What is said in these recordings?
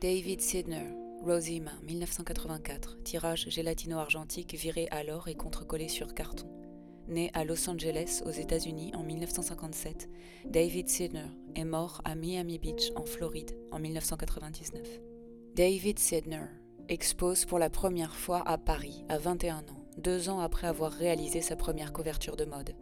David Sidner, Rosima, 1984, tirage gélatino-argentique viré alors et contre-collé sur carton. Né à Los Angeles, aux États-Unis, en 1957, David Sidner est mort à Miami Beach, en Floride, en 1999. David Sidner expose pour la première fois à Paris, à 21 ans, deux ans après avoir réalisé sa première couverture de mode.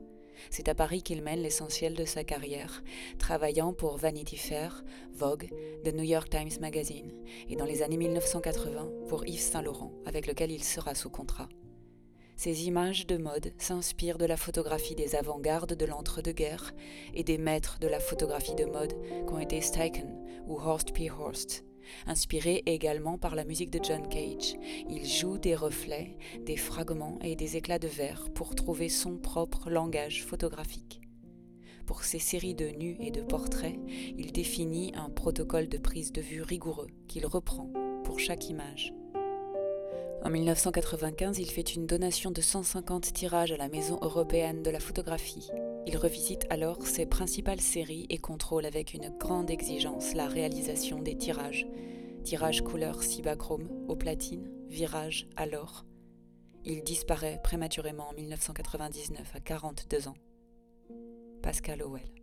C'est à Paris qu'il mène l'essentiel de sa carrière, travaillant pour Vanity Fair, Vogue, The New York Times Magazine, et dans les années 1980 pour Yves Saint Laurent, avec lequel il sera sous contrat. Ces images de mode s'inspirent de la photographie des avant-gardes de l'entre-deux-guerres et des maîtres de la photographie de mode qu'ont été Steichen ou Horst P. Horst. Inspiré également par la musique de John Cage, il joue des reflets, des fragments et des éclats de verre pour trouver son propre langage photographique. Pour ses séries de nus et de portraits, il définit un protocole de prise de vue rigoureux qu'il reprend pour chaque image. En 1995, il fait une donation de 150 tirages à la Maison européenne de la photographie. Il revisite alors ses principales séries et contrôle avec une grande exigence la réalisation des tirages. Tirage couleur cibachrome au platine, virage à l'or. Il disparaît prématurément en 1999 à 42 ans. Pascal Howell.